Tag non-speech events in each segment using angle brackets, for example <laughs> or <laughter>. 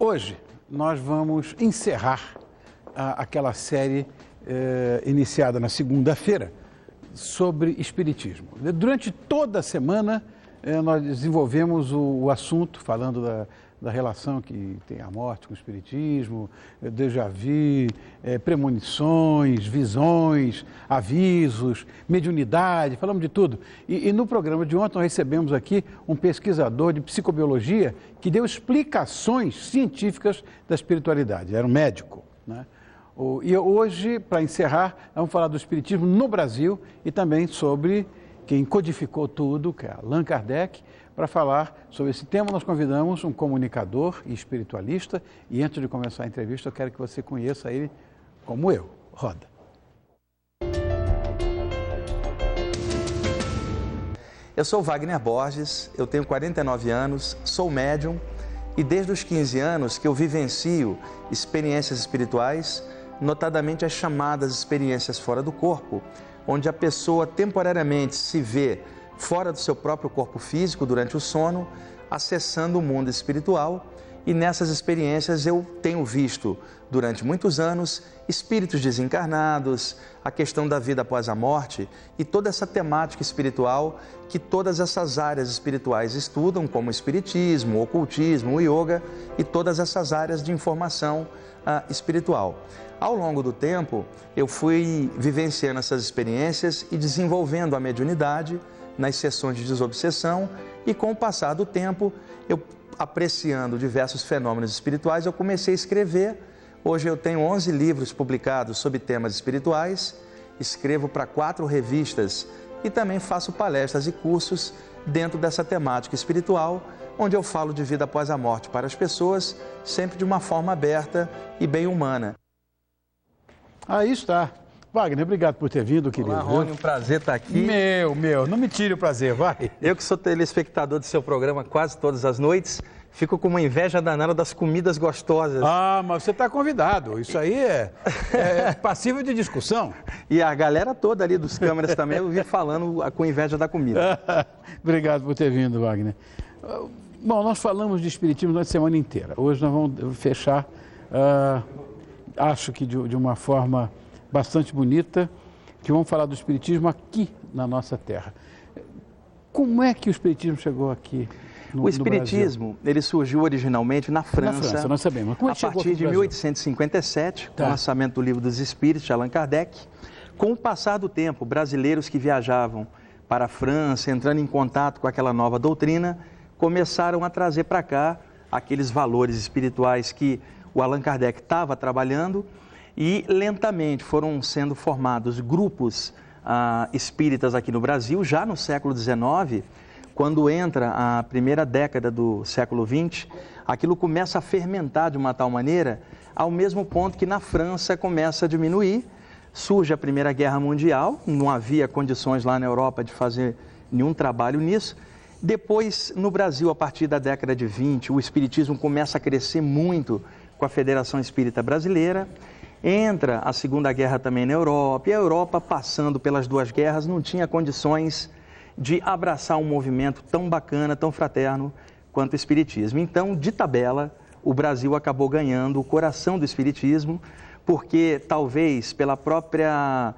Hoje nós vamos encerrar a, aquela série eh, iniciada na segunda-feira sobre Espiritismo. Durante toda a semana eh, nós desenvolvemos o, o assunto falando da, da relação que tem a morte com o Espiritismo, eh, déjà vu, eh, premonições, visões, avisos, mediunidade, falamos de tudo. E, e, no programa de ontem nós recebemos aqui um pesquisador de psicobiologia que deu explicações científicas da espiritualidade, era um médico. Né? E hoje, para encerrar, vamos falar do Espiritismo no Brasil e também sobre quem codificou tudo, que é Allan Kardec, para falar sobre esse tema, nós convidamos um comunicador e espiritualista. E antes de começar a entrevista, eu quero que você conheça ele como eu. Roda. Eu sou Wagner Borges, eu tenho 49 anos, sou médium e desde os 15 anos que eu vivencio experiências espirituais, notadamente as chamadas experiências fora do corpo, onde a pessoa temporariamente se vê fora do seu próprio corpo físico durante o sono, acessando o mundo espiritual. E nessas experiências eu tenho visto durante muitos anos espíritos desencarnados, a questão da vida após a morte e toda essa temática espiritual que todas essas áreas espirituais estudam, como o espiritismo, o ocultismo, o yoga e todas essas áreas de informação uh, espiritual. Ao longo do tempo, eu fui vivenciando essas experiências e desenvolvendo a mediunidade nas sessões de desobsessão e com o passar do tempo, eu apreciando diversos fenômenos espirituais, eu comecei a escrever. Hoje eu tenho 11 livros publicados sobre temas espirituais, escrevo para quatro revistas e também faço palestras e cursos dentro dessa temática espiritual, onde eu falo de vida após a morte para as pessoas, sempre de uma forma aberta e bem humana. Aí está. Wagner, obrigado por ter vindo, querido. Olá, Rony, um prazer estar aqui. Meu, meu, não me tire o prazer, vai. Eu que sou telespectador do seu programa quase todas as noites, fico com uma inveja danada das comidas gostosas. Ah, mas você está convidado. Isso aí é, é passível de discussão. E a galera toda ali dos câmeras também, eu vi falando com inveja da comida. <laughs> obrigado por ter vindo, Wagner. Bom, nós falamos de espiritismo durante a semana inteira. Hoje nós vamos fechar, uh, acho que de, de uma forma bastante bonita, que vamos falar do Espiritismo aqui na nossa terra. Como é que o Espiritismo chegou aqui? No, o Espiritismo ele surgiu originalmente na França, na França nós sabemos. Como é a partir de 1857, tá. com o lançamento do livro dos Espíritos de Allan Kardec. Com o passar do tempo, brasileiros que viajavam para a França, entrando em contato com aquela nova doutrina, começaram a trazer para cá aqueles valores espirituais que o Allan Kardec estava trabalhando e lentamente foram sendo formados grupos ah, espíritas aqui no Brasil, já no século XIX, quando entra a primeira década do século XX, aquilo começa a fermentar de uma tal maneira, ao mesmo ponto que na França começa a diminuir, surge a Primeira Guerra Mundial, não havia condições lá na Europa de fazer nenhum trabalho nisso. Depois, no Brasil, a partir da década de 20, o espiritismo começa a crescer muito com a Federação Espírita Brasileira Entra a Segunda Guerra também na Europa, e a Europa, passando pelas duas guerras, não tinha condições de abraçar um movimento tão bacana, tão fraterno quanto o Espiritismo. Então, de tabela, o Brasil acabou ganhando o coração do Espiritismo, porque talvez pela própria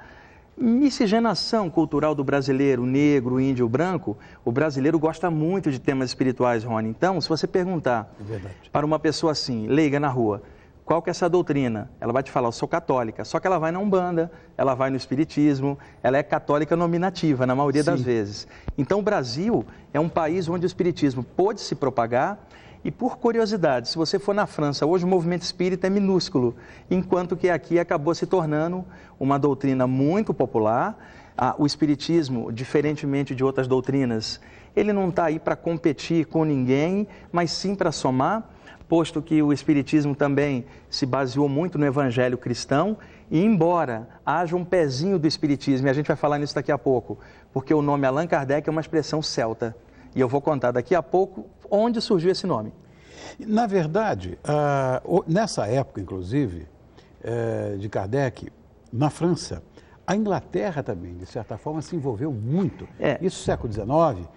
miscigenação cultural do brasileiro, negro, índio, branco, o brasileiro gosta muito de temas espirituais, Rony. Então, se você perguntar é para uma pessoa assim, leiga na rua, qual que é essa doutrina? Ela vai te falar, eu sou católica, só que ela vai na Umbanda, ela vai no Espiritismo, ela é católica nominativa, na maioria Sim. das vezes. Então, o Brasil é um país onde o Espiritismo pôde se propagar e, por curiosidade, se você for na França, hoje o movimento espírita é minúsculo, enquanto que aqui acabou se tornando uma doutrina muito popular. o Espiritismo, diferentemente de outras doutrinas, ele não está aí para competir com ninguém, mas sim para somar posto que o Espiritismo também se baseou muito no Evangelho cristão, e embora haja um pezinho do Espiritismo, e a gente vai falar nisso daqui a pouco, porque o nome Allan Kardec é uma expressão celta, e eu vou contar daqui a pouco onde surgiu esse nome. Na verdade, uh, nessa época, inclusive, uh, de Kardec, na França, a Inglaterra também, de certa forma, se envolveu muito. É. Isso século XIX,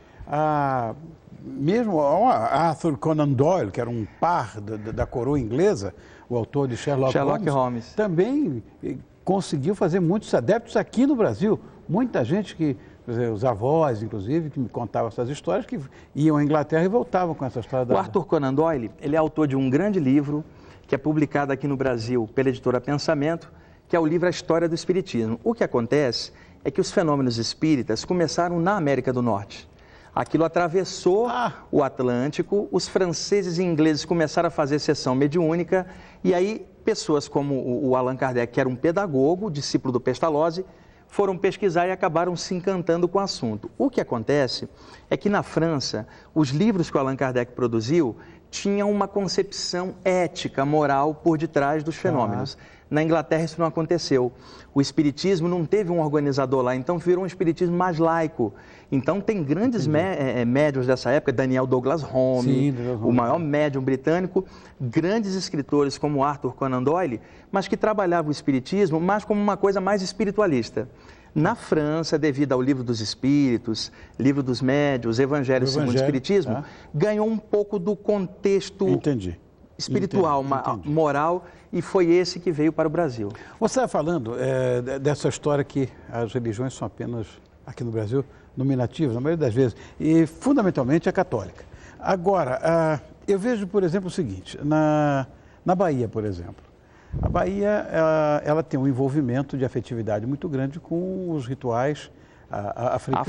mesmo Arthur Conan Doyle, que era um par da, da coroa inglesa, o autor de Sherlock, Sherlock Holmes, Holmes, também eh, conseguiu fazer muitos adeptos aqui no Brasil. Muita gente que, dizer, os avós, inclusive, que me contavam essas histórias, que iam à Inglaterra e voltavam com essa história da... O Arthur Conan Doyle, ele é autor de um grande livro que é publicado aqui no Brasil pela editora Pensamento, que é o livro A História do Espiritismo. O que acontece é que os fenômenos espíritas começaram na América do Norte. Aquilo atravessou ah. o Atlântico, os franceses e ingleses começaram a fazer sessão mediúnica, e aí pessoas como o Allan Kardec, que era um pedagogo, discípulo do Pestalozzi, foram pesquisar e acabaram se encantando com o assunto. O que acontece é que na França, os livros que o Allan Kardec produziu tinham uma concepção ética, moral por detrás dos fenômenos. Ah. Na Inglaterra isso não aconteceu. O espiritismo não teve um organizador lá, então virou um espiritismo mais laico. Então tem grandes é, é, médios dessa época, Daniel Douglas Home, Sim, o maior médium britânico, grandes escritores como Arthur Conan Doyle, mas que trabalhavam o espiritismo mais como uma coisa mais espiritualista. Na França, devido ao livro dos Espíritos, livro dos Médios, Evangelho, segundo o Espiritismo, tá. ganhou um pouco do contexto Entendi. Espiritual, Entendi. Entendi. moral, e foi esse que veio para o Brasil. Você estava falando é, dessa história que as religiões são apenas, aqui no Brasil, nominativas, na maioria das vezes, e fundamentalmente a católica. Agora, ah, eu vejo, por exemplo, o seguinte, na, na Bahia, por exemplo, a Bahia ela, ela tem um envolvimento de afetividade muito grande com os rituais africanos,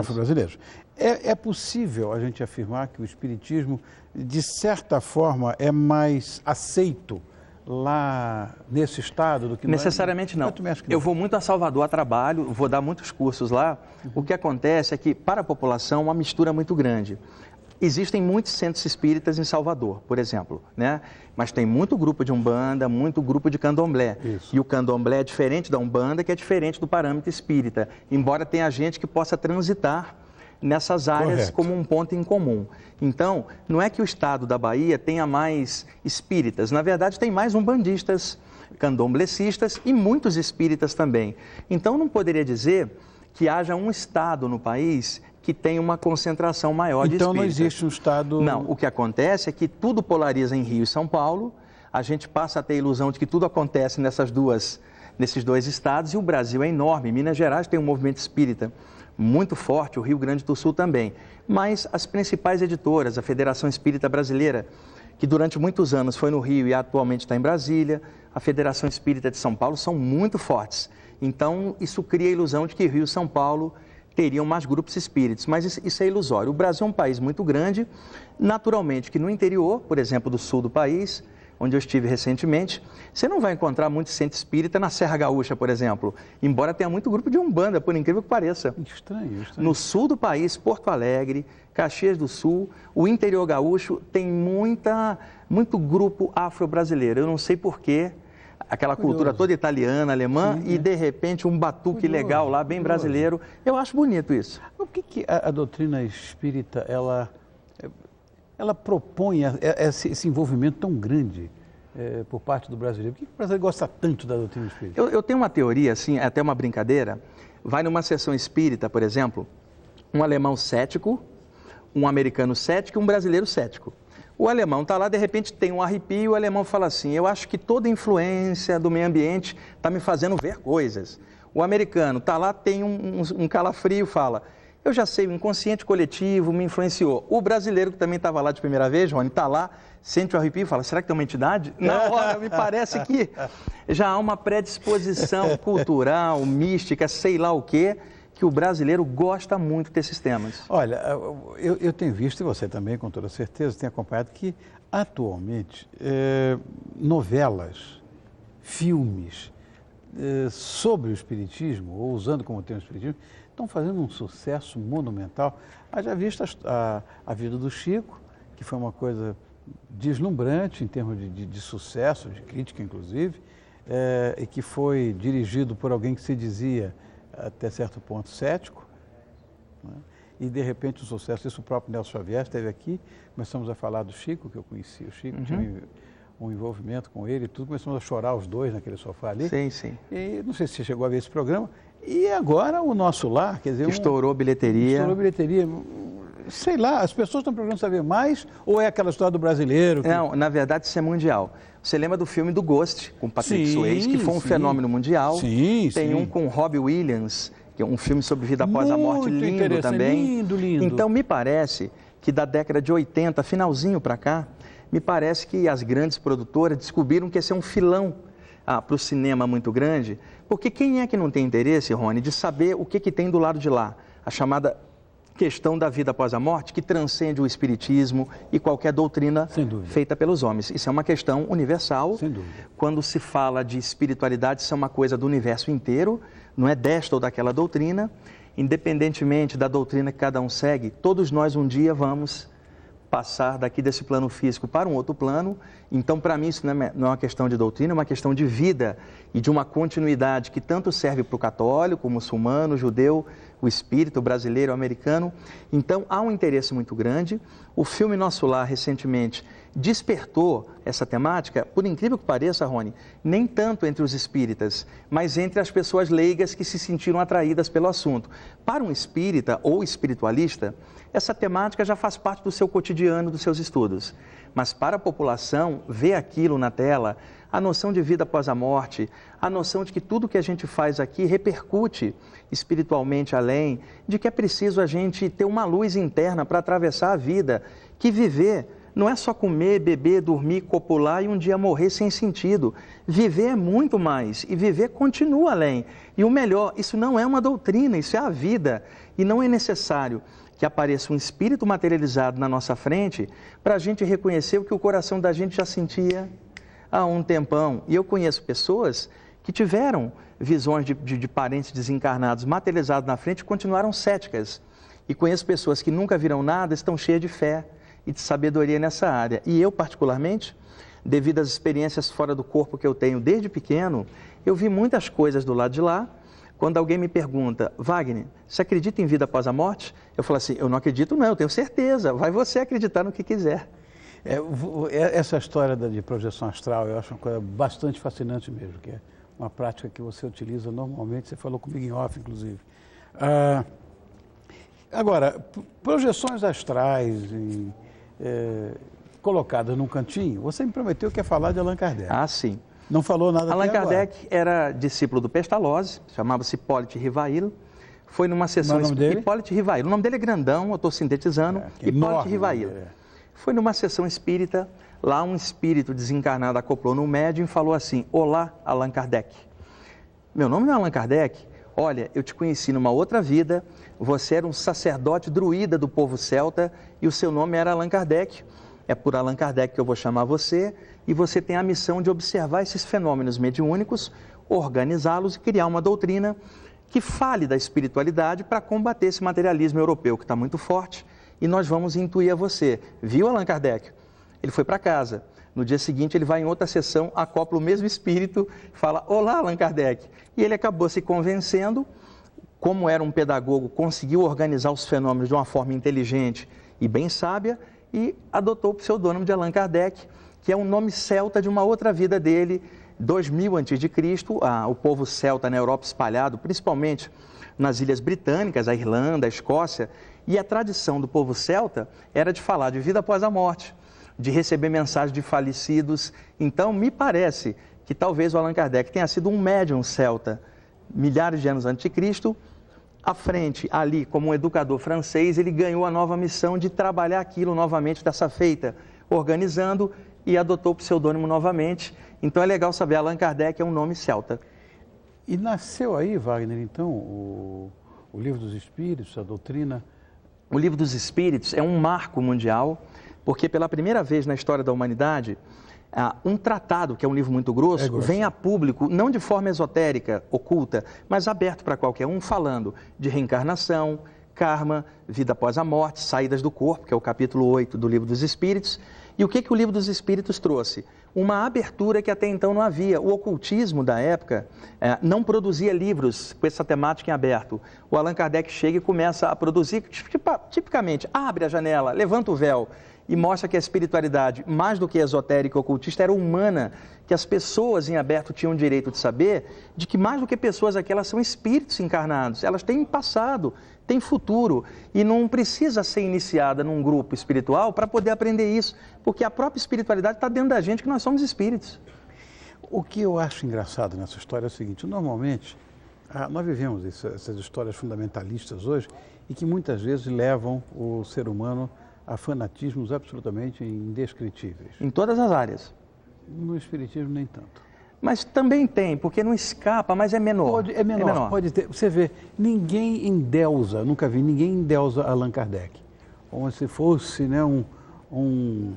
afro-brasileiros. É, é, possível a gente afirmar que o espiritismo, de certa forma, é mais aceito lá nesse estado do que necessariamente não. não. Eu vou muito a Salvador a trabalho, vou dar muitos cursos lá. Uhum. O que acontece é que para a população uma mistura é muito grande. Existem muitos centros espíritas em Salvador, por exemplo, né? Mas tem muito grupo de Umbanda, muito grupo de Candomblé. Isso. E o Candomblé é diferente da Umbanda, que é diferente do parâmetro espírita, embora tenha gente que possa transitar nessas áreas Correto. como um ponto em comum. Então, não é que o estado da Bahia tenha mais espíritas, na verdade tem mais umbandistas, candomblecistas e muitos espíritas também. Então, não poderia dizer que haja um estado no país que tem uma concentração maior de então. Então não existe um Estado... Não, o que acontece é que tudo polariza em Rio e São Paulo, a gente passa a ter a ilusão de que tudo acontece nessas duas, nesses dois estados e o Brasil é enorme. Minas Gerais tem um movimento espírita muito forte, o Rio Grande do Sul também. Mas as principais editoras, a Federação Espírita Brasileira, que durante muitos anos foi no Rio e atualmente está em Brasília, a Federação Espírita de São Paulo, são muito fortes. Então, isso cria a ilusão de que Rio e São Paulo teriam mais grupos espíritos, mas isso é ilusório. O Brasil é um país muito grande, naturalmente que no interior, por exemplo, do sul do país, onde eu estive recentemente, você não vai encontrar muito centro espírita na Serra Gaúcha, por exemplo, embora tenha muito grupo de Umbanda, por incrível que pareça. Estranho, estranho. No sul do país, Porto Alegre, Caxias do Sul, o interior gaúcho tem muita, muito grupo afro-brasileiro. Eu não sei porquê, aquela Curioso. cultura toda italiana, alemã, Sim, e de repente um batuque Curioso. legal lá, bem Curioso. brasileiro. Eu acho bonito isso. Por que, que a, a, doutrina espírita, ela, ela propõe esse, esse envolvimento tão grande é, por parte do brasileiro? Por que, que o brasileiro gosta tanto da doutrina espírita? Eu, eu tenho uma teoria, assim, é até uma brincadeira. Vai numa sessão espírita, por exemplo, um alemão cético, um americano cético e um brasileiro cético. O alemão está lá, de repente tem um arrepio, o alemão fala assim: Eu acho que toda influência do meio ambiente está me fazendo ver coisas. O americano está lá, tem um, um, um calafrio, fala: Eu já sei, o inconsciente coletivo me influenciou. O brasileiro que também estava lá de primeira vez, Rony, está lá, sente o arrepio e fala: Será que tem uma entidade? <laughs> Na hora, me parece que já há uma predisposição cultural, <laughs> mística, sei lá o quê que o brasileiro gosta muito desses temas. Olha, eu, eu tenho visto, e você também, com toda certeza, tem acompanhado, que atualmente é, novelas, filmes é, sobre o Espiritismo, ou usando como tema o Espiritismo, estão fazendo um sucesso monumental. Haja visto a, a, vida do Chico, que foi uma coisa deslumbrante em termos de, de, de sucesso, de crítica inclusive, é, e que foi dirigido por alguém que se dizia até certo ponto cético, né? e de repente o sucesso, isso o próprio Nelson Xavier esteve aqui, começamos a falar do Chico, que eu conheci, o Chico uhum. tinha um envolvimento com ele e tudo, começamos a chorar os dois naquele sofá ali. Sim, sim. E não sei se você chegou a ver esse programa. E agora o nosso lar, quer dizer... Estourou um, bilheteria. Estourou bilheteria. Sei lá, as pessoas estão procurando saber mais ou é aquela história do brasileiro? Que... Não, na verdade isso é mundial. Você lembra do filme do Ghost, com Patrick sim, Swayze, que foi um sim. fenômeno mundial? Sim, Tem sim. um com Robbie Williams, que é um filme sobre vida após Muito a morte, lindo também. Lindo, lindo. Então, me parece que da década de 80, finalzinho para cá, me parece que as grandes produtoras descobriram que esse é um filão ah, para o cinema muito grande, porque quem é que não tem interesse, Rony, de saber o que, que tem do lado de lá? A chamada questão da vida após a morte que transcende o espiritismo e qualquer doutrina feita pelos homens. Isso é uma questão universal. Quando se fala de espiritualidade, isso é uma coisa do universo inteiro, não é desta ou daquela doutrina. Independentemente da doutrina que cada um segue, todos nós um dia vamos passar daqui desse plano físico para um outro plano. Então, para mim, isso não é, não é uma questão de doutrina, é uma questão de vida e de uma continuidade que tanto serve para o católico, o muçulmano, o judeu, o espírito o brasileiro, o americano. Então, há um interesse muito grande. O filme Nosso Lar, recentemente, despertou essa temática, por incrível que pareça, Rony, nem tanto entre os espíritas, mas entre as pessoas leigas que se sentiram atraídas pelo assunto. Para um espírita ou espiritualista, essa temática já faz parte do seu cotidiano, dos seus estudos. Mas para a população, ver aquilo na tela, a noção de vida após a morte, a noção de que tudo que a gente faz aqui repercute espiritualmente além, de que é preciso a gente ter uma luz interna para atravessar a vida, que viver não é só comer, beber, dormir, copular e um dia morrer sem sentido. Viver é muito mais e viver continua além. E o melhor, isso não é uma doutrina, isso é a vida. E não é necessário que apareça um espírito materializado na nossa frente para a gente reconhecer o que o coração da gente já sentia há um tempão. E eu conheço pessoas que tiveram visões de, de, de parentes desencarnados materializados na frente e continuaram céticas. E conheço pessoas que nunca viram nada, estão cheias de fé e de sabedoria nessa área. E eu, particularmente, devido às experiências fora do corpo que eu tenho desde pequeno, eu vi muitas coisas do lado de lá quando alguém me pergunta, Wagner, você acredita em vida após a morte? Eu falo assim, eu não acredito não, eu tenho certeza, vai você acreditar no que quiser. É, é, essa história de projeção astral eu acho uma coisa bastante fascinante mesmo, que é uma prática que você utiliza normalmente, você falou comigo em off, inclusive. Ah, agora, projeções astrais em, é, colocadas num cantinho, você me prometeu que ia falar de Allan Kardec. Ah, sim. Não falou nada Allan Kardec agora. era discípulo do Pestalozzi, chamava-se Hipólite Rivail. Foi numa sessão... Mas o nome dele? Hipólite Rivail. O nome dele é grandão, eu estou sintetizando. É, Hipólite Rivail. É. Foi numa sessão espírita, lá um espírito desencarnado acoplou no médium e falou assim, Olá, Allan Kardec. Meu nome não é Allan Kardec? Olha, eu te conheci numa outra vida, você era um sacerdote druida do povo celta e o seu nome era Allan Kardec. É por Allan Kardec que eu vou chamar você e você tem a missão de observar esses fenômenos mediúnicos, organizá-los e criar uma doutrina que fale da espiritualidade para combater esse materialismo europeu que está muito forte e nós vamos intuir a você. Viu Allan Kardec? Ele foi para casa. No dia seguinte, ele vai em outra sessão, acopla o mesmo espírito, fala: Olá, Allan Kardec. E ele acabou se convencendo, como era um pedagogo, conseguiu organizar os fenômenos de uma forma inteligente e bem sábia e adotou o pseudônimo de Allan Kardec que é um nome celta de uma outra vida dele, 2000 a.C., o povo celta na Europa espalhado, principalmente nas ilhas britânicas, a Irlanda, a Escócia, e a tradição do povo celta era de falar de vida após a morte, de receber mensagens de falecidos. Então, me parece que talvez o Allan Kardec tenha sido um médium celta, milhares de anos antes de Cristo, à frente, ali, como um educador francês, ele ganhou a nova missão de trabalhar aquilo novamente dessa feita, organizando e adotou o pseudônimo novamente. Então é legal saber, Allan Kardec é um nome celta. E nasceu aí, Wagner, então, o, o Livro dos Espíritos, a doutrina? O Livro dos Espíritos é um marco mundial, porque pela primeira vez na história da humanidade, um tratado, que é um livro muito grosso, é grosso, vem a público, não de forma esotérica, oculta, mas aberto para qualquer um, falando de reencarnação, karma, vida após a morte, saídas do corpo, que é o capítulo 8 do Livro dos Espíritos, e o que, que o livro dos Espíritos trouxe? Uma abertura que até então não havia. O ocultismo da época é, não produzia livros com essa temática em aberto. O Allan Kardec chega e começa a produzir, tipicamente, abre a janela, levanta o véu e mostra que a espiritualidade, mais do que esotérica ou ocultista, era humana, que as pessoas em aberto tinham o direito de saber de que mais do que pessoas aqui, elas são espíritos encarnados, elas têm passado, têm futuro e não precisa ser iniciada num grupo espiritual para poder aprender isso, porque a própria espiritualidade está dentro da gente que nós somos espíritos. O que eu acho engraçado nessa história é o seguinte: normalmente ah, nós vivemos essas histórias fundamentalistas hoje e que muitas vezes levam o ser humano a fanatismos absolutamente indescritíveis. Em todas as áreas. No Espiritismo, nem tanto. Mas também tem, porque não escapa, mas é menor. Pode, é, menor, é menor, pode ter. Você vê, ninguém endeusa, nunca vi ninguém endeusa Allan Kardec. Como se fosse né, um, um,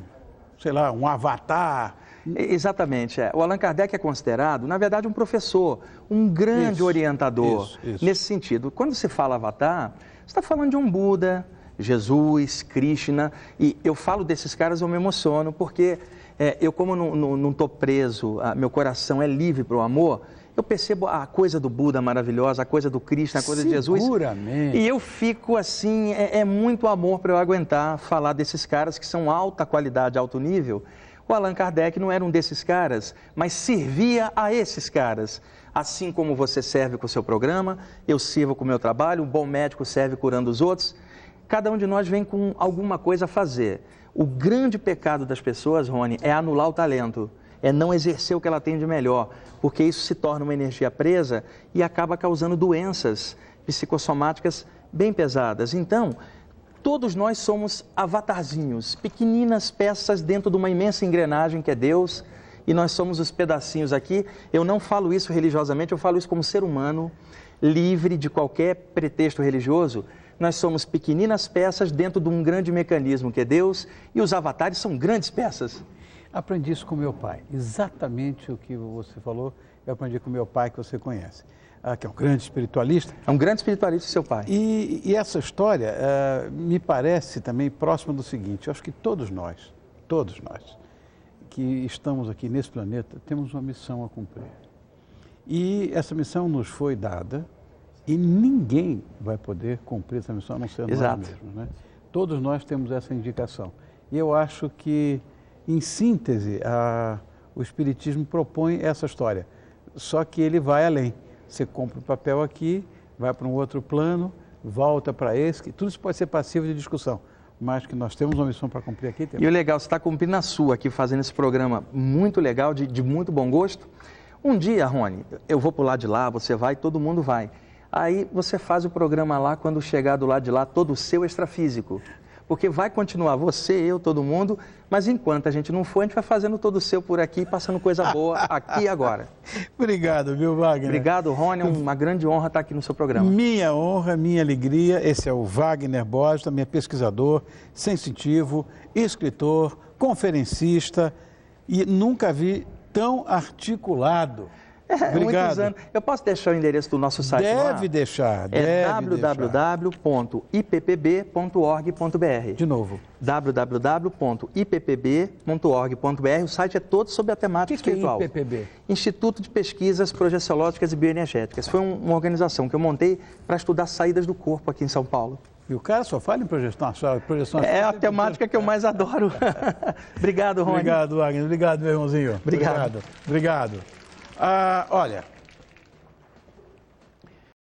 sei lá, um avatar. Exatamente. É. O Allan Kardec é considerado, na verdade, um professor, um grande isso, orientador isso, isso. nesse sentido. Quando se fala avatar, você está falando de um Buda, Jesus, Krishna, e eu falo desses caras, eu me emociono, porque é, eu, como não estou preso, a, meu coração é livre para o amor, eu percebo a coisa do Buda maravilhosa, a coisa do Krishna, a coisa de Jesus. Seguramente. E eu fico assim, é, é muito amor para eu aguentar falar desses caras que são alta qualidade, alto nível. O Allan Kardec não era um desses caras, mas servia a esses caras. Assim como você serve com o seu programa, eu sirvo com o meu trabalho, um bom médico serve curando os outros. Cada um de nós vem com alguma coisa a fazer. O grande pecado das pessoas, Rony, é anular o talento, é não exercer o que ela tem de melhor, porque isso se torna uma energia presa e acaba causando doenças psicossomáticas bem pesadas. Então, todos nós somos avatarzinhos, pequeninas peças dentro de uma imensa engrenagem que é Deus, e nós somos os pedacinhos aqui. Eu não falo isso religiosamente, eu falo isso como ser humano, livre de qualquer pretexto religioso nós somos pequeninas peças dentro de um grande mecanismo que é Deus e os avatares são grandes peças. Aprendi isso com meu pai, exatamente o que você falou, eu aprendi com meu pai que você conhece. Ah, que é um grande espiritualista. É um grande espiritualista, seu pai. E, e essa história uh, me parece também próxima do seguinte: eu acho que todos nós, todos nós, que estamos aqui nesse planeta, temos uma missão a cumprir. E essa missão nos foi dada e ninguém vai poder cumprir essa missão a não ser nós mesmos. Né? Todos nós temos essa indicação. E eu acho que, em síntese, a, o Espiritismo propõe essa história. Só que ele vai além. Você compra o papel aqui, vai para um outro plano, volta para esse, que tudo isso pode ser passivo de discussão mas que nós temos uma missão para cumprir aqui. Temos. E o legal, você está cumprindo a sua aqui, fazendo esse programa muito legal, de, de muito bom gosto. Um dia, Rony, eu vou lado de lá, você vai, todo mundo vai. Aí você faz o programa lá, quando chegar do lado de lá, todo o seu extrafísico. Porque vai continuar você, eu, todo mundo, mas enquanto a gente não for, a gente vai fazendo todo o seu por aqui, passando coisa boa aqui e agora. <laughs> Obrigado, viu, Wagner? Obrigado, Rony. É uma grande honra estar aqui no seu programa. Minha honra, minha alegria. Esse é o Wagner Borges, também é pesquisador, sensitivo, escritor, conferencista e nunca vi tão articulado. É, Obrigado. muitos anos. Eu posso deixar o endereço do nosso site deve? Deixar, é www.ippb.org.br. De novo. www.ippb.org.br. O site é todo sobre a temática que espiritual. Que é IPPB? Instituto de Pesquisas Projeciológicas e Bioenergéticas. Foi uma organização que eu montei para estudar saídas do corpo aqui em São Paulo. E o cara só fala em projeção astral. Projeção astral é a temática que eu mais adoro. <laughs> Obrigado, Rony. Obrigado, Wagner. Obrigado, meu irmãozinho. Obrigado. Obrigado. Obrigado. Ah, olha,